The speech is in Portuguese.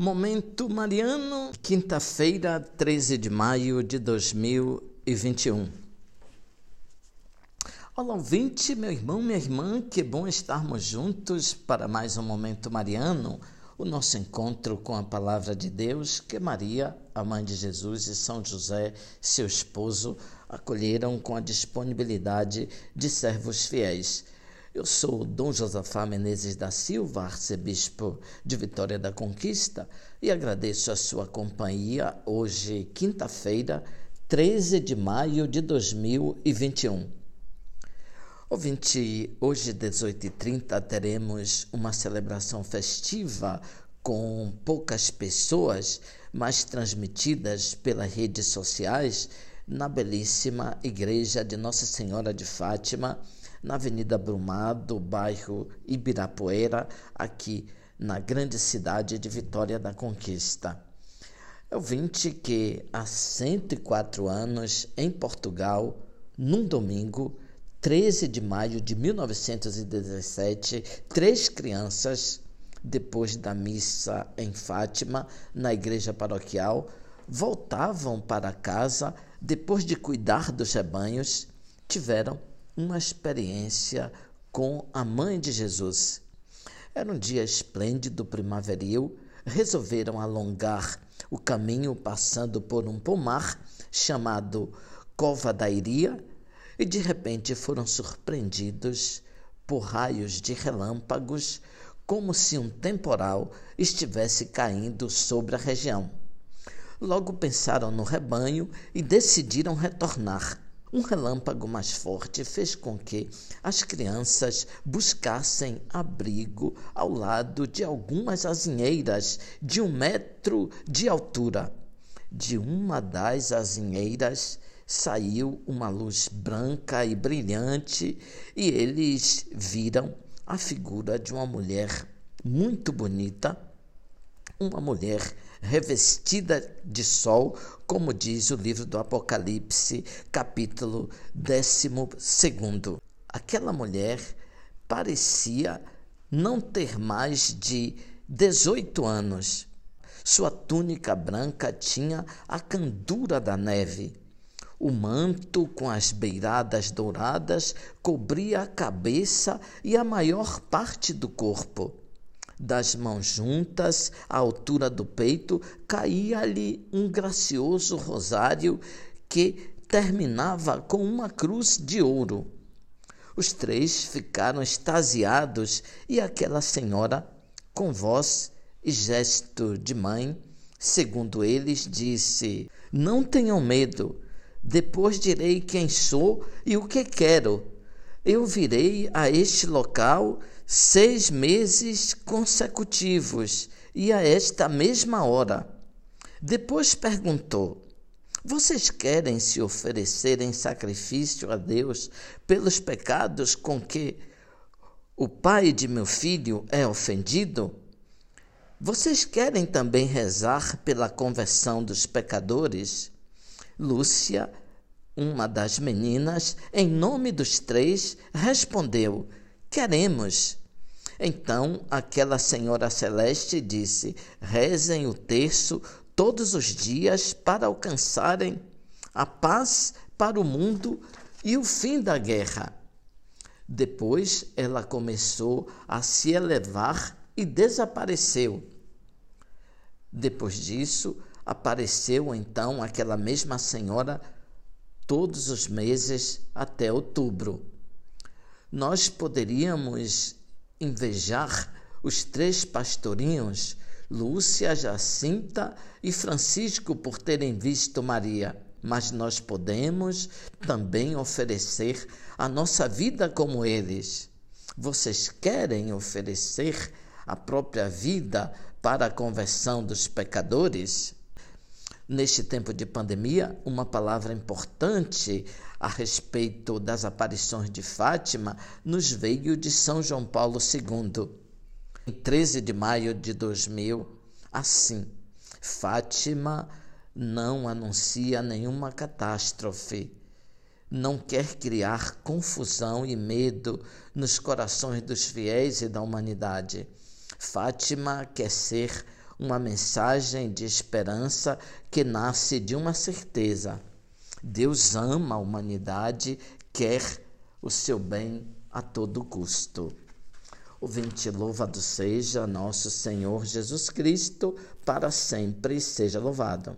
Momento Mariano, quinta-feira, 13 de maio de 2021. Olá, ouvinte, meu irmão, minha irmã, que bom estarmos juntos para mais um Momento Mariano, o nosso encontro com a Palavra de Deus que Maria, a mãe de Jesus, e São José, seu esposo, acolheram com a disponibilidade de servos fiéis eu sou Dom Josafá Menezes da Silva, arcebispo de Vitória da Conquista, e agradeço a sua companhia hoje, quinta-feira, 13 de maio de 2021. Ouvinte, hoje, 18h30, teremos uma celebração festiva com poucas pessoas, mas transmitidas pelas redes sociais na belíssima Igreja de Nossa Senhora de Fátima na Avenida Brumado, bairro Ibirapuera, aqui na grande cidade de Vitória da Conquista. Eu vinte que há 104 anos, em Portugal, num domingo, 13 de maio de 1917, três crianças, depois da missa em Fátima, na igreja paroquial, voltavam para casa depois de cuidar dos rebanhos, tiveram uma experiência com a mãe de Jesus. Era um dia esplêndido primaveril, resolveram alongar o caminho passando por um pomar chamado Cova da Iria e de repente foram surpreendidos por raios de relâmpagos, como se um temporal estivesse caindo sobre a região. Logo pensaram no rebanho e decidiram retornar. Um relâmpago mais forte fez com que as crianças buscassem abrigo ao lado de algumas azinheiras de um metro de altura. De uma das azinheiras saiu uma luz branca e brilhante e eles viram a figura de uma mulher muito bonita, uma mulher revestida de sol, como diz o livro do Apocalipse, capítulo 12. Aquela mulher parecia não ter mais de 18 anos. Sua túnica branca tinha a candura da neve. O manto com as beiradas douradas cobria a cabeça e a maior parte do corpo das mãos juntas, à altura do peito, caía-lhe um gracioso rosário que terminava com uma cruz de ouro. Os três ficaram extasiados e aquela senhora, com voz e gesto de mãe, segundo eles, disse: Não tenham medo, depois direi quem sou e o que quero. Eu virei a este local seis meses consecutivos e a esta mesma hora. Depois perguntou: Vocês querem se oferecer em sacrifício a Deus pelos pecados com que o pai de meu filho é ofendido? Vocês querem também rezar pela conversão dos pecadores? Lúcia, uma das meninas, em nome dos três, respondeu: Queremos. Então aquela senhora celeste disse: rezem o terço todos os dias para alcançarem a paz para o mundo e o fim da guerra. Depois ela começou a se elevar e desapareceu. Depois disso, apareceu então aquela mesma senhora todos os meses até outubro. Nós poderíamos invejar os três pastorinhos, Lúcia, Jacinta e Francisco, por terem visto Maria. Mas nós podemos também oferecer a nossa vida como eles. Vocês querem oferecer a própria vida para a conversão dos pecadores? Neste tempo de pandemia, uma palavra importante a respeito das aparições de Fátima nos veio de São João Paulo II. Em 13 de maio de 2000, assim: Fátima não anuncia nenhuma catástrofe, não quer criar confusão e medo nos corações dos fiéis e da humanidade. Fátima quer ser uma mensagem de esperança que nasce de uma certeza. Deus ama a humanidade, quer o seu bem a todo custo. O vinte louvado seja nosso Senhor Jesus Cristo, para sempre seja louvado.